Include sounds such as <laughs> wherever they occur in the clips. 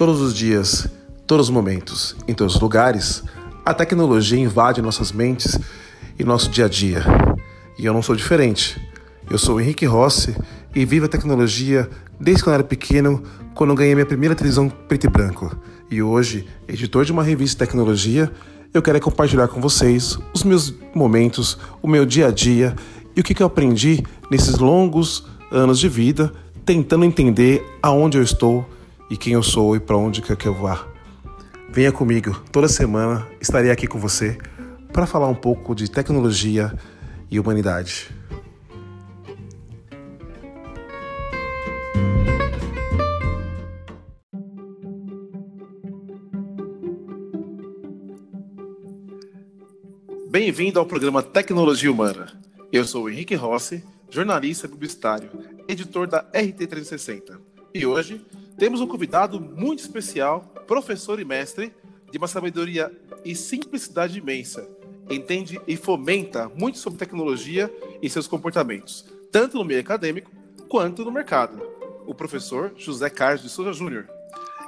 Todos os dias, todos os momentos, em todos os lugares, a tecnologia invade nossas mentes e nosso dia a dia. E eu não sou diferente. Eu sou o Henrique Rossi e vivo a tecnologia desde quando era pequeno, quando ganhei minha primeira televisão preto e branco. E hoje, editor de uma revista de tecnologia, eu quero compartilhar com vocês os meus momentos, o meu dia a dia e o que eu aprendi nesses longos anos de vida, tentando entender aonde eu estou e quem eu sou e para onde quer que eu vá. Venha comigo, toda semana estarei aqui com você para falar um pouco de tecnologia e humanidade. Bem-vindo ao programa Tecnologia Humana. Eu sou Henrique Rossi, jornalista publicitário, editor da RT 360. E hoje temos um convidado muito especial, professor e mestre, de uma sabedoria e simplicidade imensa. Entende e fomenta muito sobre tecnologia e seus comportamentos, tanto no meio acadêmico quanto no mercado. O professor José Carlos de Souza Júnior.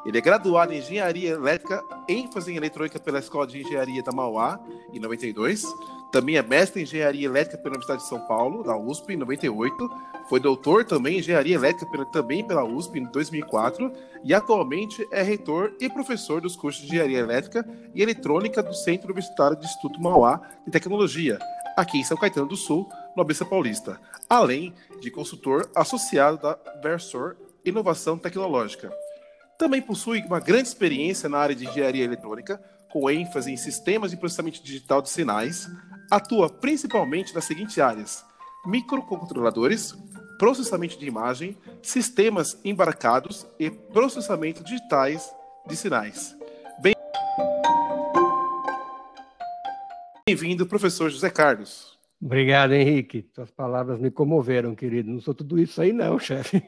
Ele é graduado em Engenharia Elétrica, ênfase em eletrônica pela Escola de Engenharia da Mauá, em 92. Também é mestre em Engenharia Elétrica pela Universidade de São Paulo, da USP, em 98 foi doutor também em engenharia elétrica pela, também pela USP em 2004 e atualmente é reitor e professor dos cursos de engenharia elétrica e eletrônica do Centro Universitário de Instituto Mauá de Tecnologia, aqui em São Caetano do Sul, no Abessa Paulista, além de consultor associado da Versor Inovação Tecnológica. Também possui uma grande experiência na área de engenharia eletrônica, com ênfase em sistemas de processamento digital de sinais, atua principalmente nas seguintes áreas: microcontroladores, processamento de imagem, sistemas embarcados e processamento digitais de sinais. Bem-vindo, professor José Carlos. Obrigado, Henrique. Suas palavras me comoveram, querido. Não sou tudo isso aí, não, chefe.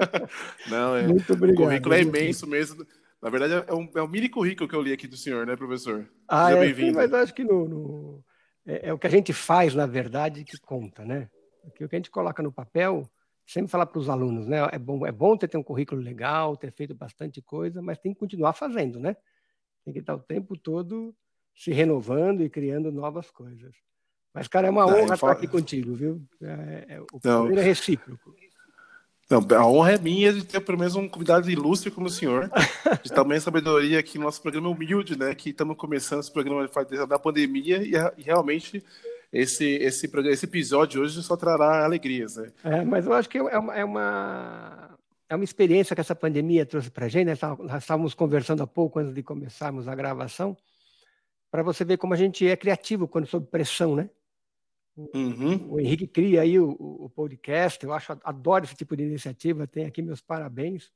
<laughs> não, é. Muito obrigado. O currículo é imenso mesmo. Na verdade, é um, é um mini currículo que eu li aqui do senhor, né, professor? Ah, Seja é, bem-vindo. Mas acho que no, no... É, é, o que a gente faz, na verdade, que conta, né? Porque o que a gente coloca no papel, sempre falar para os alunos, né? É bom, é bom ter, ter um currículo legal, ter feito bastante coisa, mas tem que continuar fazendo, né? Tem que estar o tempo todo se renovando e criando novas coisas. Mas, cara, é uma honra estar aqui contigo, viu? É, é, o prazer é recíproco. Não, a honra é minha de ter pelo menos um convidado ilustre como o senhor, de tamanha sabedoria aqui no nosso programa humilde, né? Que estamos começando esse programa da pandemia e, e realmente esse, esse, esse episódio hoje só trará alegrias. Né? É, mas eu acho que é uma, é uma, é uma experiência que essa pandemia trouxe para a gente. Né? Nós estávamos conversando há pouco antes de começarmos a gravação, para você ver como a gente é criativo quando sob pressão, né? Uhum. O Henrique cria aí o, o, podcast, eu acho, adoro esse tipo de iniciativa, tem aqui meus parabéns.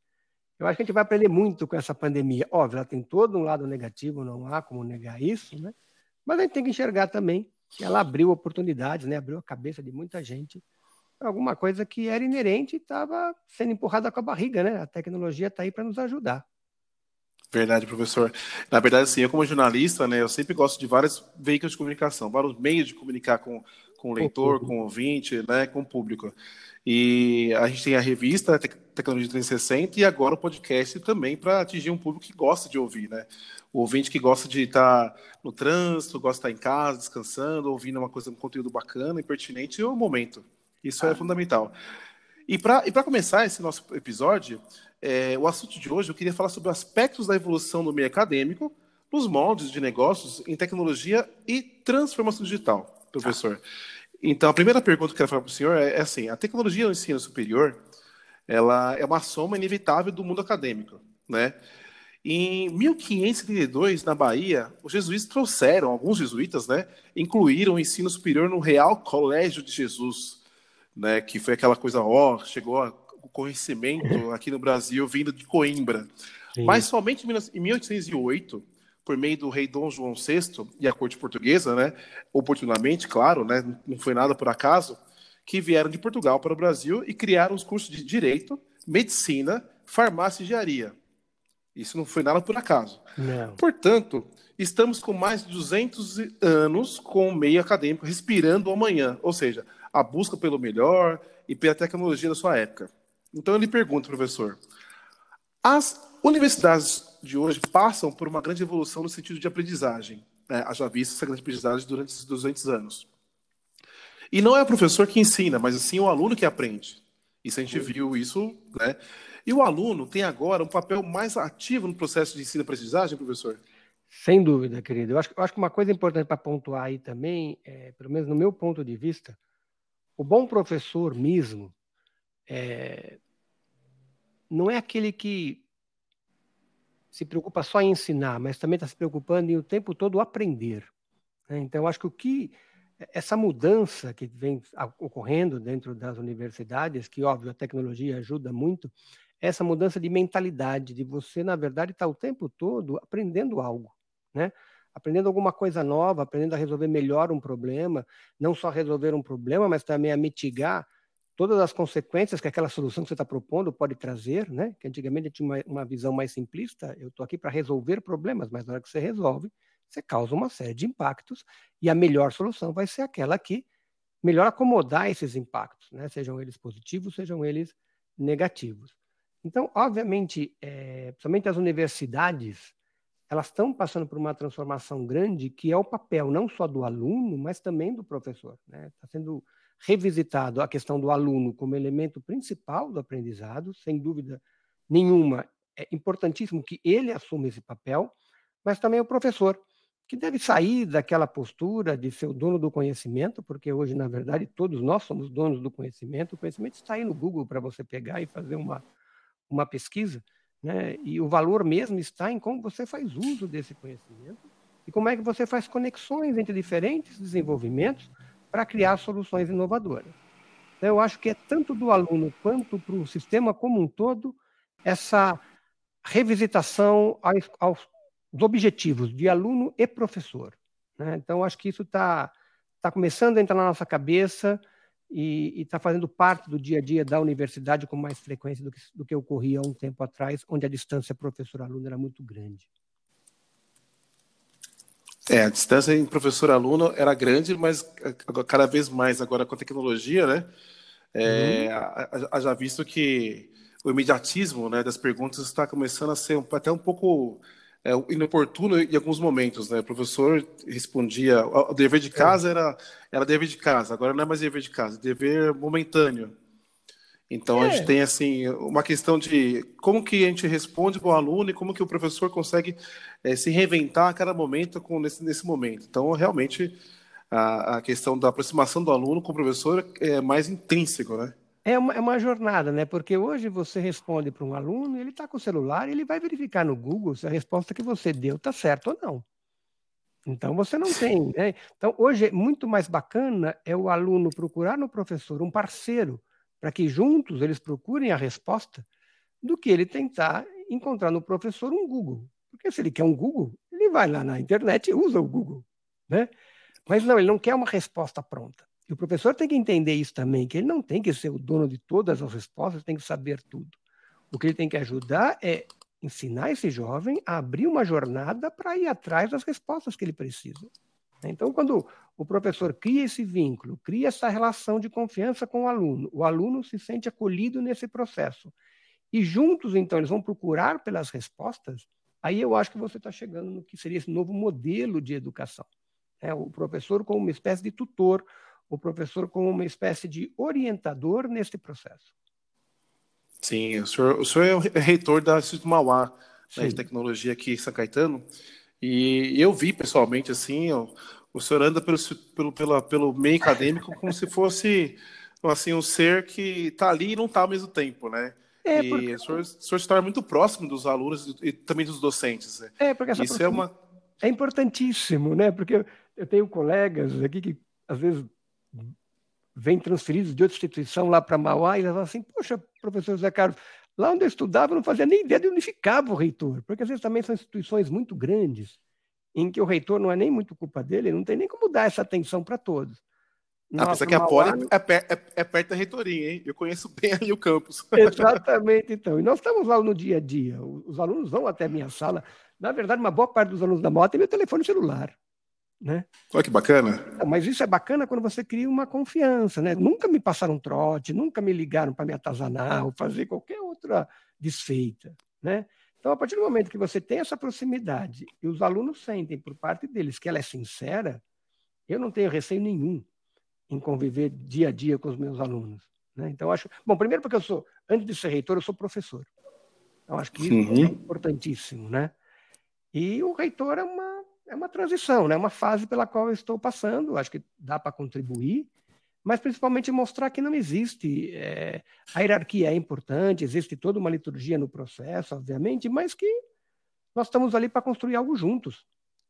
Eu acho que a gente vai aprender muito com essa pandemia. Óbvio, ela tem todo um lado negativo, não há como negar isso, né? Mas a gente tem que enxergar também ela abriu oportunidades, né? abriu a cabeça de muita gente para alguma coisa que era inerente e estava sendo empurrada com a barriga, né? A tecnologia está aí para nos ajudar. Verdade, professor. Na verdade, assim, eu como jornalista, né, eu sempre gosto de vários veículos de comunicação, vários meios de comunicar com, com o leitor, com o ouvinte, né, com o público. E a gente tem a revista Tecnologia 360 e agora o podcast também para atingir um público que gosta de ouvir, né? O ouvinte que gosta de estar no trânsito, gosta de estar em casa, descansando, ouvindo uma coisa, um conteúdo bacana e pertinente, é o momento. Isso é ah. é fundamental. E para e começar esse nosso episódio, é, o assunto de hoje eu queria falar sobre aspectos da evolução do meio acadêmico, nos moldes de negócios em tecnologia e transformação digital, professor. Ah. Então, a primeira pergunta que eu quero falar para o senhor é, é assim: a tecnologia no ensino superior ela é uma soma inevitável do mundo acadêmico, né? Em 1532, na Bahia, os jesuítas trouxeram, alguns jesuítas, né, incluíram o ensino superior no Real Colégio de Jesus, né, que foi aquela coisa, ó, chegou o conhecimento aqui no Brasil vindo de Coimbra. Sim. Mas somente em 1808, por meio do rei Dom João VI e a corte portuguesa, né, oportunamente, claro, né, não foi nada por acaso, que vieram de Portugal para o Brasil e criaram os cursos de Direito, Medicina, Farmácia e Engenharia. Isso não foi nada por acaso. Não. Portanto, estamos com mais de 200 anos com o meio acadêmico respirando o amanhã, ou seja, a busca pelo melhor e pela tecnologia da sua época. Então eu lhe pergunto, professor, As universidades de hoje passam por uma grande evolução no sentido de aprendizagem. Né? Haja visto essa grande aprendizagem durante esses 200 anos. E não é o professor que ensina, mas sim o aluno que aprende. Isso a gente viu isso, né? E o aluno tem agora um papel mais ativo no processo de ensino e aprendizagem, professor? Sem dúvida, querido. Eu acho, eu acho que uma coisa importante para pontuar aí também, é, pelo menos no meu ponto de vista, o bom professor mesmo é, não é aquele que se preocupa só em ensinar, mas também está se preocupando em o tempo todo aprender. Né? Então, acho que o que essa mudança que vem ocorrendo dentro das universidades, que óbvio a tecnologia ajuda muito, essa mudança de mentalidade, de você na verdade estar tá o tempo todo aprendendo algo, né? Aprendendo alguma coisa nova, aprendendo a resolver melhor um problema, não só resolver um problema, mas também a mitigar todas as consequências que aquela solução que você está propondo pode trazer, né? Que antigamente tinha uma, uma visão mais simplista, eu estou aqui para resolver problemas, mas na hora que você resolve, você causa uma série de impactos e a melhor solução vai ser aquela que melhor acomodar esses impactos, né? Sejam eles positivos, sejam eles negativos. Então, obviamente, é, principalmente as universidades, elas estão passando por uma transformação grande que é o papel não só do aluno, mas também do professor. Está né? Tá sendo revisitado a questão do aluno como elemento principal do aprendizado, sem dúvida nenhuma, é importantíssimo que ele assuma esse papel, mas também o professor, que deve sair daquela postura de ser o dono do conhecimento, porque hoje, na verdade, todos nós somos donos do conhecimento. O conhecimento está aí no Google para você pegar e fazer uma, uma pesquisa, né? e o valor mesmo está em como você faz uso desse conhecimento e como é que você faz conexões entre diferentes desenvolvimentos para criar soluções inovadoras. Então, eu acho que é tanto do aluno quanto para o sistema como um todo essa revisitação aos, aos objetivos de aluno e professor. Né? Então, acho que isso está tá começando a entrar na nossa cabeça e está fazendo parte do dia a dia da universidade com mais frequência do que, do que ocorria há um tempo atrás, onde a distância professor-aluno era muito grande. É, a distância em professor-aluno era grande, mas cada vez mais agora com a tecnologia, né? É, uhum. já visto que o imediatismo né, das perguntas está começando a ser até um pouco é, inoportuno em alguns momentos, né? O professor respondia, o dever de é. casa era, era dever de casa, agora não é mais dever de casa, é dever momentâneo. Então é. a gente tem assim uma questão de como que a gente responde para o aluno e como que o professor consegue é, se reinventar a cada momento com nesse, nesse momento. Então realmente a, a, questão da aproximação do aluno com o professor é mais intrínseco, né? É uma, é uma jornada, né? Porque hoje você responde para um aluno, ele está com o celular, ele vai verificar no Google se a resposta que você deu está certa ou não. Então você não tem, <laughs> né? Então hoje muito mais bacana é o aluno procurar no professor um parceiro para que juntos eles procurem a resposta, do que ele tentar encontrar no professor um Google. Porque se ele quer um Google, ele vai lá na internet e usa o Google. Né? Mas não, ele não quer uma resposta pronta. E o professor tem que entender isso também, que ele não tem que ser o dono de todas as respostas, tem que saber tudo. O que ele tem que ajudar é ensinar esse jovem a abrir uma jornada para ir atrás das respostas que ele precisa. Então, quando o professor cria esse vínculo, cria essa relação de confiança com o aluno, o aluno se sente acolhido nesse processo. E juntos, então, eles vão procurar pelas respostas, aí eu acho que você está chegando no que seria esse novo modelo de educação. É, o professor como uma espécie de tutor, o professor como uma espécie de orientador nesse processo. Sim, o senhor, o senhor é reitor da Instituto Mauá, né, de tecnologia aqui em São Caetano. E eu vi pessoalmente assim, o senhor anda pelo, pelo, pela, pelo meio acadêmico como se fosse assim um ser que está ali e não está ao mesmo tempo, né? É, porque... E o senhor, o senhor está muito próximo dos alunos e também dos docentes. Né? É, porque essa Isso é uma é importantíssimo, né? Porque eu tenho colegas aqui que às vezes vêm transferidos de outra instituição lá para Mauá e eles falam assim: Poxa, professor Zé Carlos, Lá onde eu estudava, eu não fazia nem ideia de onde ficava o reitor, porque às vezes também são instituições muito grandes, em que o reitor não é nem muito culpa dele, não tem nem como dar essa atenção para todos. Ah, Nossa, que a Poli é, é, é, perto da reitoria, hein? Eu conheço <laughs> bem ali o campus. Exatamente, então. E nós estamos lá no dia a dia. Os alunos vão até a minha sala. Na verdade, uma boa parte dos alunos da moto tem meu telefone celular. Né? Olha que bacana. Mas isso é bacana quando você cria uma confiança, né? Nunca me passaram trote, nunca me ligaram para me atazanar ou fazer qualquer outra desfeita. né? Então, a partir do momento que você tem essa proximidade e os alunos sentem por parte deles que ela é sincera, eu não tenho receio nenhum em conviver dia a dia com os meus alunos. Né? Então, acho. Bom, primeiro porque eu sou, antes de ser reitor, eu sou professor. Então, acho que isso uhum. é importantíssimo, né? E o reitor é uma, é uma transição, né? uma fase pela qual eu estou passando. Acho que dá para contribuir, mas principalmente mostrar que não existe. É, a hierarquia é importante, existe toda uma liturgia no processo, obviamente, mas que nós estamos ali para construir algo juntos,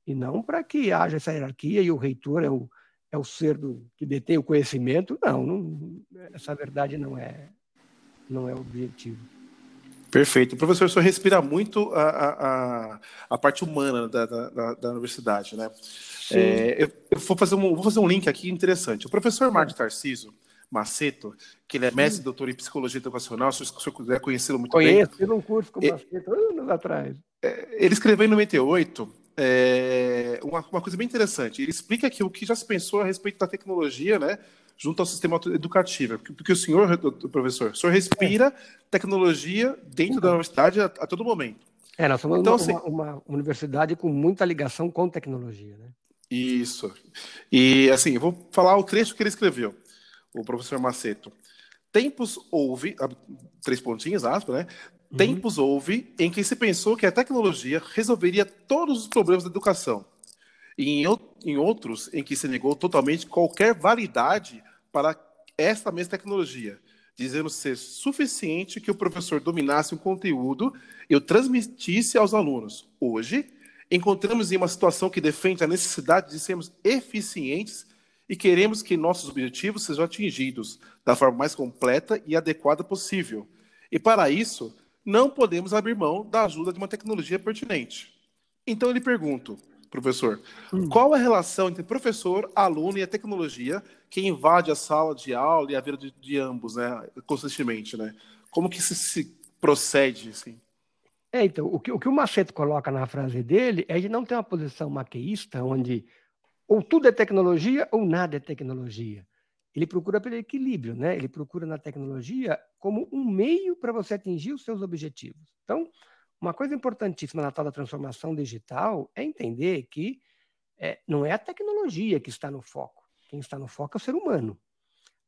e não para que haja essa hierarquia e o reitor é o, é o ser do, que detém o conhecimento. Não, não, essa verdade não é, não é objetivo. Perfeito. Professor, o senhor respira muito a, a, a parte humana da, da, da universidade, né? É, eu, eu, vou, fazer um, vou fazer um link aqui interessante. O professor Marcos Tarciso Maceto, que ele é mestre e doutor em psicologia educacional, se o senhor quiser conhecê-lo muito Conheço, bem. Conheço, fiz um curso com o Maceto anos atrás. É, ele escreveu em 98 é, uma, uma coisa bem interessante. Ele explica que o que já se pensou a respeito da tecnologia, né? Junto ao sistema educativo. Porque o senhor, professor, o senhor respira é. tecnologia dentro da universidade a, a, todo momento. É, nós somos então, uma, assim, uma, uma, universidade com muita ligação com tecnologia, né? Isso. E, assim, eu vou falar o trecho que ele escreveu, o professor Maceto. Tempos houve, três pontinhos, aspas, né? Uhum. Tempos houve em que se pensou que a tecnologia resolveria todos os problemas da educação. E em, em outros, em que se negou totalmente qualquer validade para esta mesma tecnologia, dizendo ser suficiente que o professor dominasse um conteúdo e o transmitisse aos alunos. Hoje, encontramos em uma situação que defende a necessidade de sermos eficientes e queremos que nossos objetivos sejam atingidos da forma mais completa e adequada possível. E para isso, não podemos abrir mão da ajuda de uma tecnologia pertinente. Então, eu lhe pergunto, professor. Hum. Qual a relação entre professor, aluno e a tecnologia que invade a sala de aula e a vida de, de ambos, né, constantemente, né? Como que se, se procede, assim? É, então, o que, o que o Macedo coloca na frase dele é de não ter uma posição maqueísta, onde ou tudo é tecnologia ou nada é tecnologia. Ele procura pelo equilíbrio, né? Ele procura na tecnologia como um meio para você atingir os seus objetivos. Então, uma coisa importantíssima na tal da transformação digital é entender que é, não é a tecnologia que está no foco. Quem está no foco é o ser humano.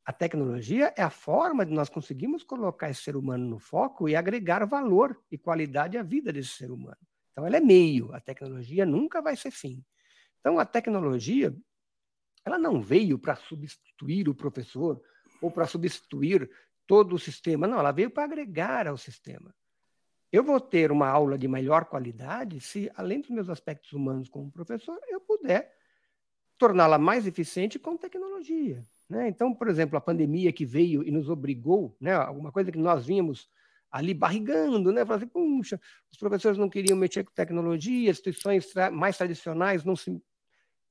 A tecnologia é a forma de nós conseguirmos colocar esse ser humano no foco e agregar valor e qualidade à vida desse ser humano. Então, ela é meio, a tecnologia nunca vai ser fim. Então, a tecnologia, ela não veio para substituir o professor ou para substituir todo o sistema. Não, ela veio para agregar ao sistema. Eu vou ter uma aula de melhor qualidade se, além dos meus aspectos humanos como professor, eu puder torná-la mais eficiente com tecnologia. Né? Então, por exemplo, a pandemia que veio e nos obrigou, né, alguma coisa que nós vínhamos ali barrigando, né? Falando assim, puxa, os professores não queriam mexer com tecnologia, instituições tra mais tradicionais não se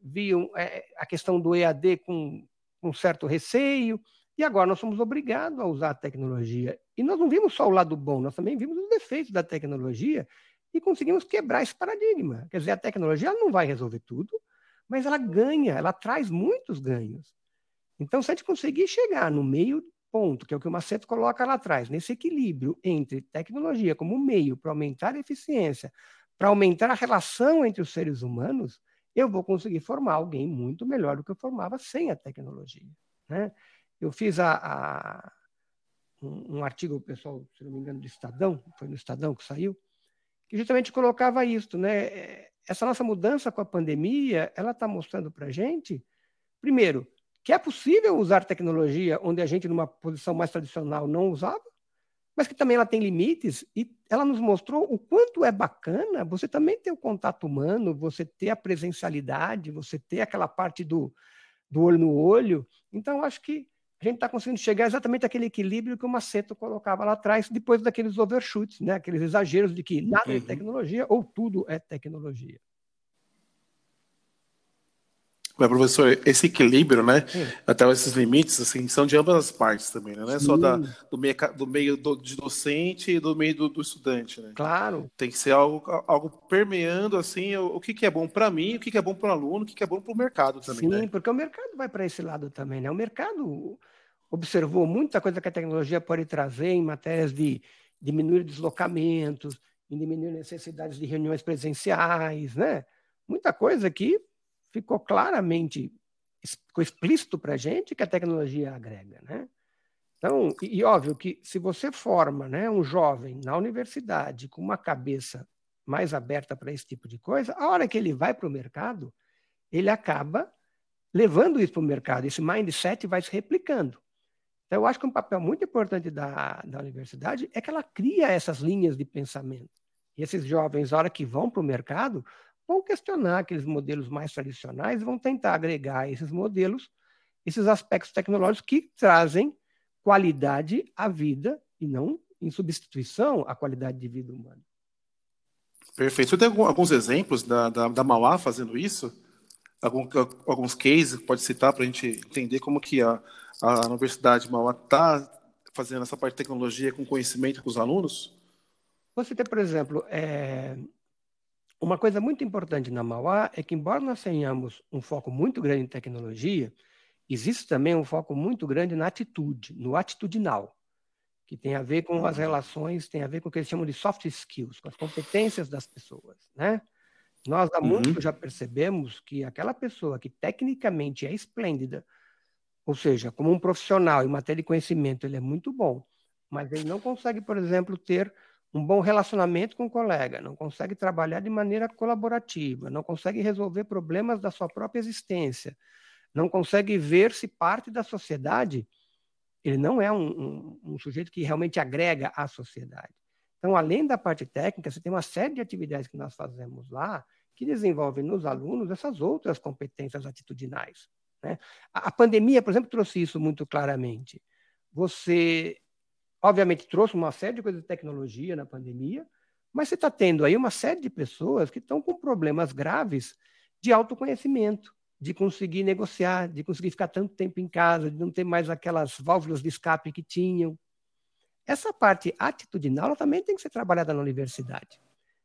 viam é, a questão do EAD com um certo receio. E agora nós somos obrigados a usar a tecnologia. E nós não vimos só o lado bom, nós também vimos os defeitos da tecnologia e conseguimos quebrar esse paradigma. Quer dizer, a tecnologia não vai resolver tudo, mas ela ganha, ela traz muitos ganhos. Então, se a gente conseguir chegar no meio ponto, que é o que o Macedo coloca lá atrás, nesse equilíbrio entre tecnologia como meio para aumentar a eficiência, para aumentar a relação entre os seres humanos, eu vou conseguir formar alguém muito melhor do que eu formava sem a tecnologia. Né? Eu fiz a, a, um, um, artigo, pessoal, se não me engano, do Estadão, foi no Estadão que saiu, que justamente colocava isso, né? Essa nossa mudança com a pandemia, ela está mostrando para a gente, primeiro, que é possível usar tecnologia onde a gente, numa posição mais tradicional, não usava, mas que também ela tem limites e ela nos mostrou o quanto é bacana você também ter o contato humano, você ter a presencialidade, você ter aquela parte do, do olho no olho. Então, acho que a gente está conseguindo chegar exatamente àquele equilíbrio que o Maceto colocava lá atrás, depois daqueles overshoots, né? aqueles exageros de que nada é uhum. é tecnologia ou tudo é tecnologia. Mas, professor, esse equilíbrio, né? Sim. Até esses limites, assim, são de ambas as partes também, né? Não é só da, do meio, do meio do, de docente e do meio do, do, estudante, né? Claro. Tem que ser algo, algo permeando, assim, o, o que, que é bom para mim, o que, que é bom para o aluno, o que, que é bom para o mercado também, Sim, né? porque o mercado vai para esse lado também, né? O mercado observou muita coisa que a tecnologia pode trazer em matérias de diminuir deslocamentos, em diminuir necessidades de reuniões presenciais, né? Muita coisa que ficou claramente ficou explícito para a gente que a tecnologia agrega, né? Então, e, e, óbvio que se você forma né, um jovem na universidade com uma cabeça mais aberta para esse tipo de coisa, a hora que ele vai para o mercado, ele acaba levando isso para o mercado. Esse mindset vai se replicando. Então, eu acho que um papel muito importante da, da universidade é que ela cria essas linhas de pensamento. E esses jovens, a hora que vão para o mercado, vão questionar aqueles modelos mais tradicionais e vão tentar agregar esses modelos, esses aspectos tecnológicos que trazem qualidade à vida e não em substituição à qualidade de vida humana. Perfeito. Você tem alguns exemplos da, da, da Mauá fazendo isso? Algum, alguns cases pode citar para a gente entender como que a, a Universidade de Mauá está fazendo essa parte de tecnologia com conhecimento com os alunos? Você tem, por exemplo, é... uma coisa muito importante na Mauá é que, embora nós tenhamos um foco muito grande em tecnologia, existe também um foco muito grande na atitude, no atitudinal, que tem a ver com as relações, tem a ver com o que eles chamam de soft skills, com as competências das pessoas, né? Nós há muito uhum. já percebemos que aquela pessoa que tecnicamente é esplêndida, ou seja, como um profissional em matéria de conhecimento, ele é muito bom, mas ele não consegue, por exemplo, ter um bom relacionamento com o colega, não consegue trabalhar de maneira colaborativa, não consegue resolver problemas da sua própria existência, não consegue ver-se parte da sociedade, ele não é um, um, um, sujeito que realmente agrega à sociedade. Então, além da parte técnica, você tem uma série de atividades que nós fazemos lá que desenvolvem nos alunos essas outras competências atitudinais. Né? A, pandemia, por exemplo, trouxe isso muito claramente. Você, obviamente, trouxe uma série de coisas de tecnologia na pandemia, mas você está tendo aí uma série de pessoas que estão com problemas graves de autoconhecimento de conseguir negociar, de conseguir ficar tanto tempo em casa, de não ter mais aquelas válvulas de escape que tinham. Essa parte atitudinal também tem que ser trabalhada na universidade.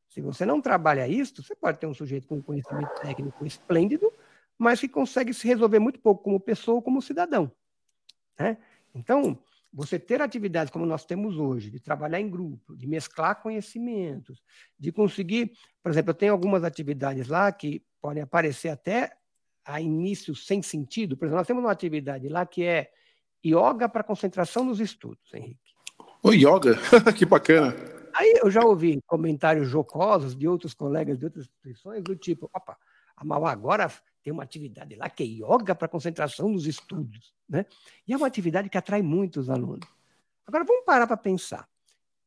Se você não trabalha isso, você pode ter um sujeito com conhecimento técnico esplêndido, mas que consegue se resolver muito pouco como pessoa ou como cidadão. Né? Então, você ter atividades como nós temos hoje, de trabalhar em grupo, de mesclar conhecimentos, de conseguir, por exemplo, eu tenho algumas atividades lá que podem aparecer até a início sem sentido. Por exemplo, nós temos uma atividade lá que é yoga para concentração nos estudos, Henrique. O yoga? <laughs> que bacana. Aí eu já ouvi comentários jocosos de outros colegas de outras instituições, do tipo, opa, a Mauá agora tem uma atividade lá que é yoga para concentração nos estudos, né? E é uma atividade que atrai muitos alunos. Agora vamos parar para pensar.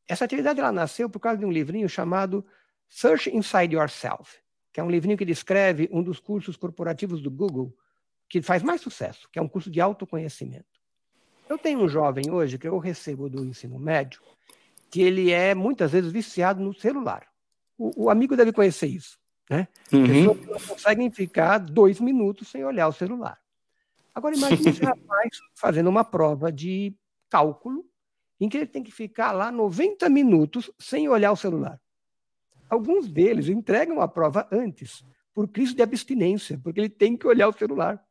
Essa atividade ela nasceu por causa de um livrinho chamado Search Inside Yourself que é um livrinho que descreve um dos cursos corporativos do Google que faz mais sucesso, que é um curso de autoconhecimento. Eu tenho um jovem hoje que eu recebo do ensino médio, que ele é muitas vezes viciado no celular. O, o amigo deve conhecer isso, né? Uhum. Pessoas que não conseguem ficar dois minutos sem olhar o celular. Agora imagine esse <laughs> rapaz fazendo uma prova de cálculo em que ele tem que ficar lá 90 minutos sem olhar o celular. Alguns deles entregam a prova antes, por crise de abstinência, porque ele tem que olhar o celular.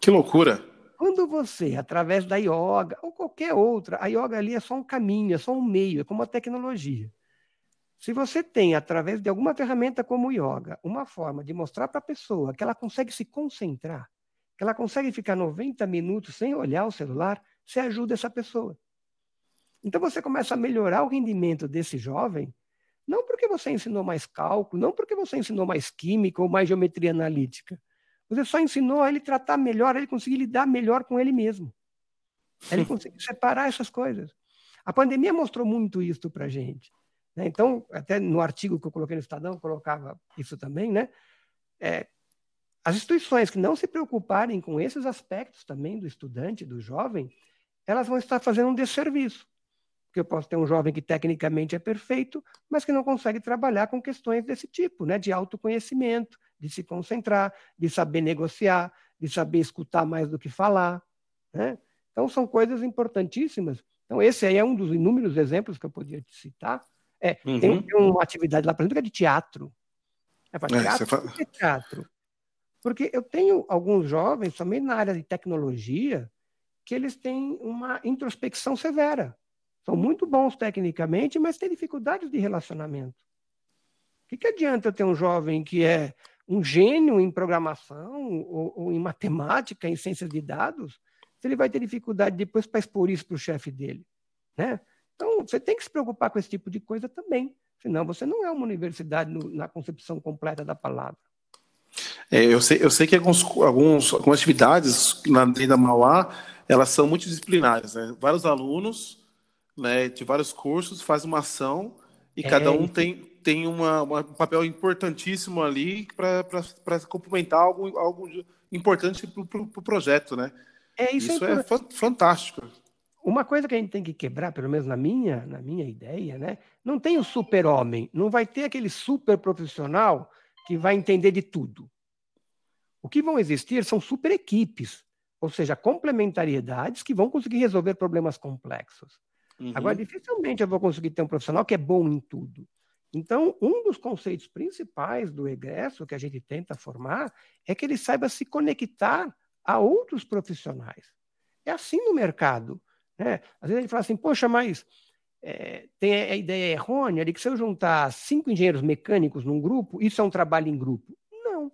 Que loucura! Quando você, através da yoga ou qualquer outra, a yoga ali é só um caminho, é só um meio, é como a tecnologia. Se você tem, através de alguma ferramenta como o yoga, uma forma de mostrar para a pessoa que ela consegue se concentrar, que ela consegue ficar 90 minutos sem olhar o celular, você ajuda essa pessoa. Então você começa a melhorar o rendimento desse jovem não porque você ensinou mais cálculo, não porque você ensinou mais química ou mais geometria analítica. Você só ensinou a ele tratar melhor, a ele conseguir lidar melhor com ele mesmo. A ele <laughs> conseguir separar essas coisas. A pandemia mostrou muito isso para a gente. Né? Então, até no artigo que eu coloquei no Estadão, colocava isso também, né? É, as instituições que não se preocuparem com esses aspectos também do estudante, do jovem, elas vão estar fazendo um desserviço. Porque eu posso ter um jovem que tecnicamente é perfeito, mas que não consegue trabalhar com questões desse tipo, né? de autoconhecimento, de se concentrar, de saber negociar, de saber escutar mais do que falar. Né? Então, são coisas importantíssimas. Então, esse aí é um dos inúmeros exemplos que eu podia te citar. É, uhum. tem, tem, uma atividade lá, por exemplo, que é de teatro. É para é, teatro? Fala... É teatro. Porque eu tenho alguns jovens, também na área de tecnologia, que eles têm uma introspecção severa. São muito bons tecnicamente, mas têm dificuldades de relacionamento. que, que adianta eu ter um jovem que é um gênio em programação ou, ou em matemática, em ciências de dados, se ele vai ter dificuldade depois para expor isso para o chefe dele? Né? Então, você tem que se preocupar com esse tipo de coisa também, senão você não é uma universidade no, na concepção completa da palavra. É, eu, sei, eu sei que alguns, alguns, algumas atividades na dentro da Mauá, elas são multidisciplinares. Né? Vários alunos né, de vários cursos fazem uma ação e é, cada um tem, tem uma, uma, um papel importantíssimo ali para complementar algo, algo importante para o pro, pro projeto, né? É, isso, isso é, é fantástico. Uma coisa que a gente tem que quebrar, pelo menos na minha, na minha ideia, né? Não tem o super-homem, não vai ter aquele super profissional que vai entender de tudo. O que vão existir são super equipes, ou seja, complementariedades que vão conseguir resolver problemas complexos. Uhum. Agora, dificilmente eu vou conseguir ter um profissional que é bom em tudo. Então, um dos conceitos principais do egresso que a gente tenta formar é que ele saiba se conectar a outros profissionais. É assim no mercado. Né? Às vezes a gente fala assim, poxa, mas é, tem a ideia errônea de que se eu juntar cinco engenheiros mecânicos num grupo, isso é um trabalho em grupo. Não.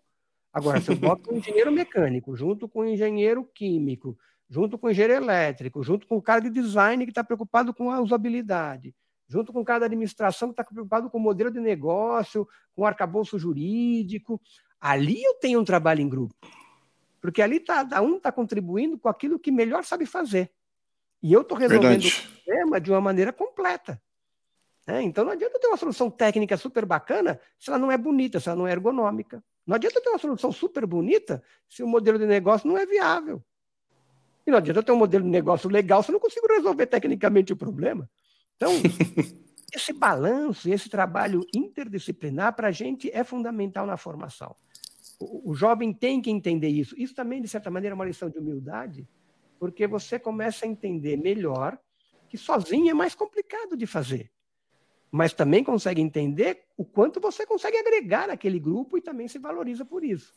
Agora, se eu <laughs> boto um engenheiro mecânico junto com um engenheiro químico, junto com o engenheiro elétrico, junto com o cara de design que está preocupado com a usabilidade, junto com o cara da administração que está preocupado com o modelo de negócio, com o arcabouço jurídico. Ali eu tenho um trabalho em grupo. Porque ali tá, um está contribuindo com aquilo que melhor sabe fazer. E eu estou resolvendo Verdade. o problema de uma maneira completa. É, então não adianta ter uma solução técnica super bacana se ela não é bonita, se ela não é ergonômica. Não adianta ter uma solução super bonita se o modelo de negócio não é viável. E não adianta ter um modelo de negócio legal se eu não consigo resolver tecnicamente o problema. Então, <laughs> esse balanço, esse trabalho interdisciplinar para a gente é fundamental na formação. O, o, jovem tem que entender isso. Isso também, de certa maneira, é uma lição de humildade, porque você começa a entender melhor que sozinho é mais complicado de fazer. Mas também consegue entender o quanto você consegue agregar aquele grupo e também se valoriza por isso.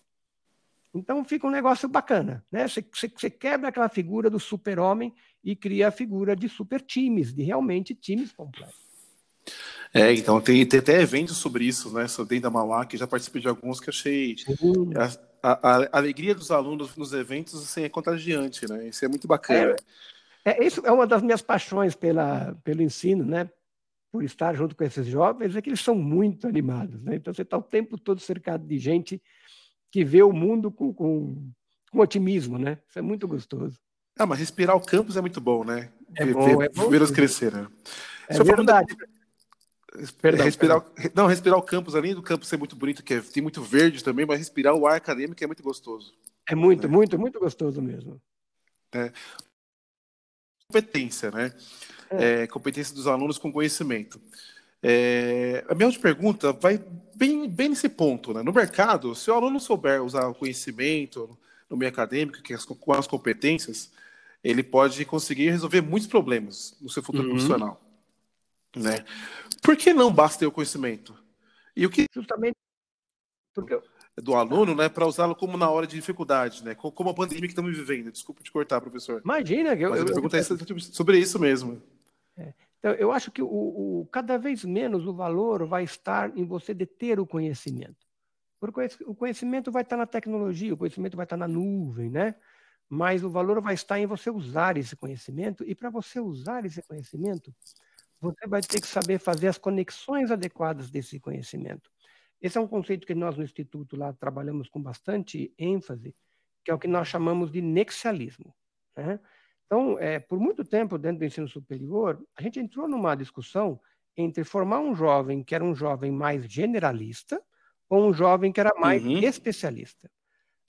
Então fica um negócio bacana, né? Você, quebra aquela figura do super-homem e cria a figura de super times, de realmente times completos. É, então tem, tem até eventos sobre isso, né? Sou dentro da Mauá, que já participei de alguns que achei a, a, alegria dos alunos nos eventos assim, é contagiante, né? Isso é muito bacana. É, é, isso é uma das minhas paixões pela, pelo ensino, né? Por estar junto com esses jovens, é que eles são muito animados, né? Então você está o tempo todo cercado de gente que vê o mundo com, com, com otimismo, né? Isso é muito gostoso. Ah, mas respirar o campus é muito bom, né? É ver, bom, é bom. Ver os crescer, né? É verdade. Perdão, respirar, perdão. Não, respirar o campus, além do campus ser muito bonito, que é, tem muito verde também, mas respirar o ar acadêmico é muito gostoso. É muito, né? muito, muito gostoso mesmo. É. Competência, né? É. É, competência dos alunos com conhecimento. É, a minha outra pergunta vai bem, bem nesse ponto. Né? No mercado, se o aluno souber usar o conhecimento no meio acadêmico, que com as competências, ele pode conseguir resolver muitos problemas no seu futuro uhum. profissional. Né? Por que não basta ter o conhecimento? E o que justamente porque do aluno, né, para usá-lo como na hora de dificuldade, né, como a pandemia que estamos vivendo. Desculpa te cortar, professor. Imagina que eu, Mas eu, eu, é sobre isso mesmo. É. Então, eu acho que o, o, cada vez menos o valor vai estar em você deter o conhecimento. Porque o conhecimento vai estar na tecnologia, o conhecimento vai estar na nuvem, né? Mas o valor vai estar em você usar esse conhecimento, e para você usar esse conhecimento, você vai ter que saber fazer as conexões adequadas desse conhecimento. Esse é um conceito que nós no Instituto lá trabalhamos com bastante ênfase, que é o que nós chamamos de nexialismo. Né? Então, é, por muito tempo, dentro do ensino superior, a gente entrou numa discussão entre formar um jovem que era um jovem mais generalista ou um jovem que era mais uhum. especialista.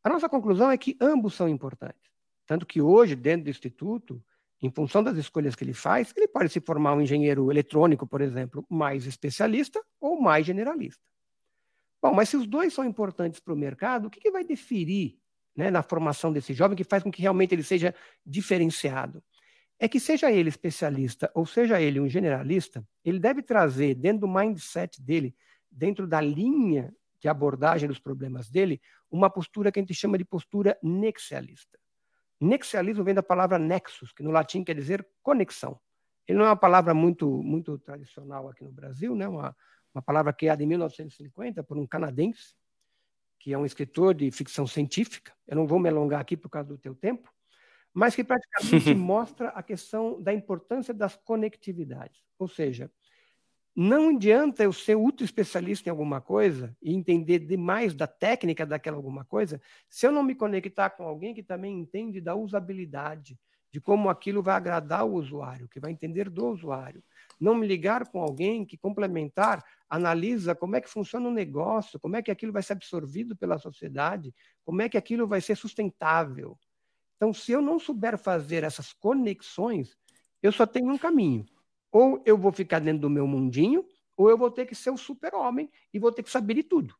A nossa conclusão é que ambos são importantes. Tanto que hoje, dentro do Instituto, em função das escolhas que ele faz, ele pode se formar um engenheiro eletrônico, por exemplo, mais especialista ou mais generalista. Bom, mas se os dois são importantes para o mercado, o que, que vai definir né, na formação desse jovem que faz com que realmente ele seja diferenciado. É que seja ele especialista ou seja ele um generalista, ele deve trazer dentro do mindset dele, dentro da linha de abordagem dos problemas dele, uma postura que a gente chama de postura nexialista. Nexialismo vem da palavra nexus, que no latim quer dizer conexão. Ele não é uma palavra muito, muito tradicional aqui no Brasil, né? uma, uma palavra criada em 1950 por um canadense, que é um escritor de ficção científica. Eu não vou me alongar aqui por causa do teu tempo, mas que praticamente <laughs> mostra a questão da importância das conectividades. Ou seja, não adianta eu ser ultra especialista em alguma coisa e entender demais da técnica daquela alguma coisa, se eu não me conectar com alguém que também entende da usabilidade, de como aquilo vai agradar o usuário, que vai entender do usuário. Não me ligar com alguém que complementar, analisa como é que funciona o negócio, como é que aquilo vai ser absorvido pela sociedade, como é que aquilo vai ser sustentável. Então, se eu não souber fazer essas conexões, eu só tenho um caminho. Ou eu vou ficar dentro do meu mundinho, ou eu vou ter que ser o super-homem e vou ter que saber de tudo.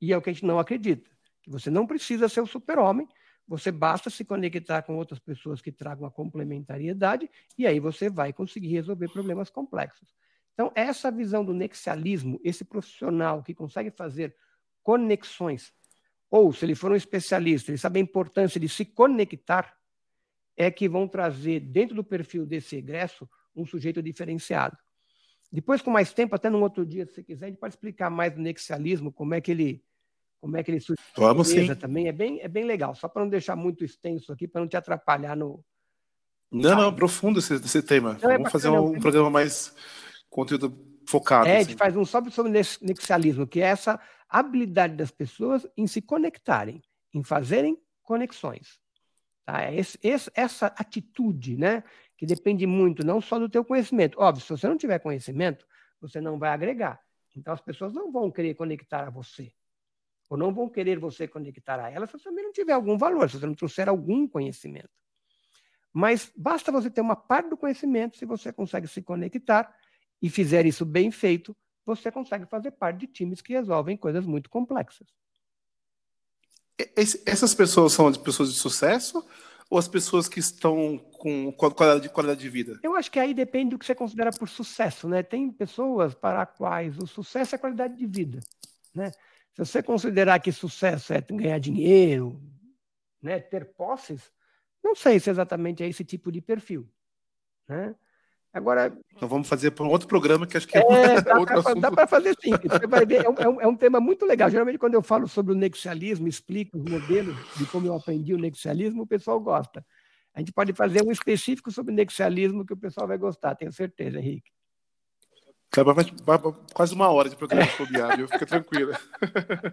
E é o que a gente não acredita. Que você não precisa ser o super-homem, você basta se conectar com outras pessoas que tragam a complementariedade e aí você vai conseguir resolver problemas complexos. Então, essa visão do nexialismo, esse profissional que consegue fazer conexões ou se ele for um especialista, ele sabe a importância de se conectar, é que vão trazer dentro do perfil desse egresso um sujeito diferenciado. Depois, com mais tempo, até num outro dia, se você quiser, a gente pode explicar mais do nexialismo, como é que ele como é que ele surge Vamos sim. também. É bem, é bem legal, só para não deixar muito extenso aqui, para não te atrapalhar no. Não, não, profundo esse, esse tema. É Vamos é fazer um, um programa mais conteúdo focado. É, assim. a gente faz um só sobre nexialismo, que é essa habilidade das pessoas em se conectarem, em fazerem conexões. Tá? É esse, esse, essa atitude, né, que depende muito não só do teu conhecimento. Óbvio, se você não tiver conhecimento, você não vai agregar. Então as pessoas não vão querer conectar a você. Ou não vão querer você conectar a elas se você também não tiver algum valor, se você não trouxer algum conhecimento. Mas basta você ter uma parte do conhecimento, se você consegue se conectar e fizer isso bem feito, você consegue fazer parte de times que resolvem coisas muito complexas. Essas pessoas são as pessoas de sucesso ou as pessoas que estão com qualidade de, qualidade de vida? Eu acho que aí depende do que você considera por sucesso, né? Tem pessoas para quais o sucesso é qualidade de vida, né? Se você considerar que sucesso é ganhar dinheiro, né, ter posses, não sei se exatamente é esse tipo de perfil, né? Agora. Então vamos fazer para um outro programa que acho que é, é <laughs> dá outro pra, Dá para fazer sim. Você vai ver, é um, é um, tema muito legal. Geralmente, quando eu falo sobre o nexialismo, explico os modelos de como eu aprendi o nexialismo, o pessoal gosta. A gente pode fazer um específico sobre o nexialismo que o pessoal vai gostar, tenho certeza, Henrique. Vai, quase uma hora de programa de viu? Fica tranquilo. <laughs>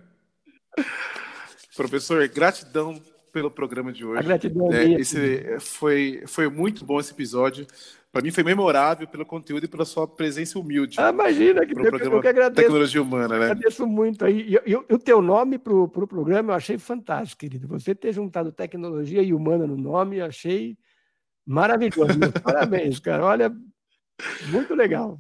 Professor, gratidão pelo programa de hoje. A gratidão é, esse foi, foi muito bom esse episódio. Para mim foi memorável pelo conteúdo e pela sua presença humilde. Ah, imagina, que, pro programa eu que agradeço. Tecnologia Humana, né? Agradeço muito aí. E, e, o teu nome para o pro programa eu achei fantástico, querido. Você ter juntado tecnologia e humana no nome, eu achei maravilhoso. <laughs> Parabéns, cara. Olha, muito legal.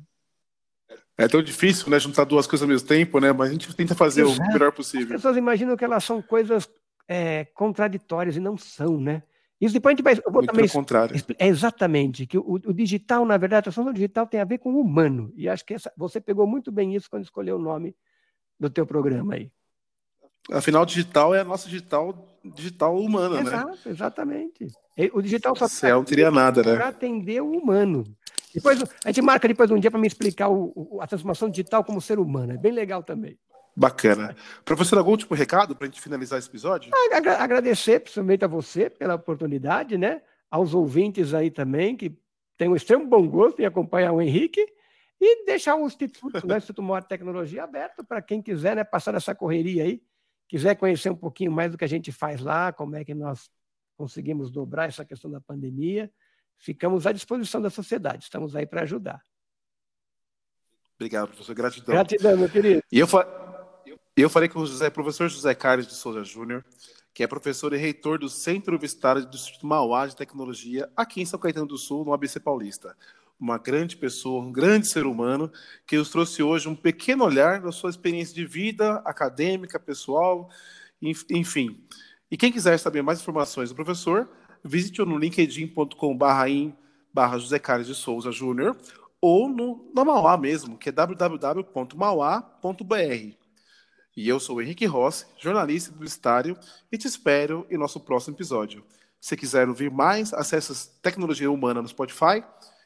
É tão difícil, né, juntar duas coisas ao mesmo tempo, né? Mas a gente tenta fazer Exato. o melhor possível. As pessoas imaginam que elas são coisas é, contraditórias e não são, né? Isso depois a gente vai. Eu vou Muito também, contrário. É exatamente, que o, o, digital, na verdade, a transformação digital tem a ver com o humano. E acho que essa, você pegou muito bem isso quando escolheu o nome do teu programa aí. Afinal, digital é a nossa digital, digital humana, Exato, né? Exatamente. O digital só Céu, não teria nada, né? Para atender o humano. Depois, a gente marca depois um dia para me explicar o, o, a transformação digital como ser humano. É bem legal também. Bacana. Professor, algum último recado para a gente finalizar esse episódio? Agra agradecer, principalmente a você pela oportunidade, né? Aos ouvintes aí também, que têm um extremo bom gosto em acompanhar o Henrique, e deixar o Instituto, né, <laughs> Instituto Maior Tecnologia aberto para quem quiser né, passar essa correria aí, quiser conhecer um pouquinho mais do que a gente faz lá, como é que nós conseguimos dobrar essa questão da pandemia. Ficamos à disposição da sociedade, estamos aí para ajudar. Obrigado, professor. Gratidão. Gratidão, meu querido. E eu, fa... eu falei com o José, professor José Carlos de Souza Júnior, que é professor e reitor do Centro Universitário do Instituto Mauá de Tecnologia, aqui em São Caetano do Sul, no ABC Paulista. Uma grande pessoa, um grande ser humano, que nos trouxe hoje um pequeno olhar da sua experiência de vida acadêmica, pessoal, enfim. E quem quiser saber mais informações do professor, visite no linkedin.com.br José Carlos de Souza Júnior ou no, no Mauá mesmo, que é www.mauá.br. E eu sou o Henrique Rossi, jornalista publicitário, e te espero em nosso próximo episódio. Se quiser ouvir mais, acesse Tecnologia Humana no Spotify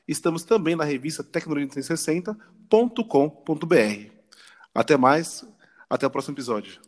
estamos também na revista tecnologia360.com.br. Até mais, até o próximo episódio.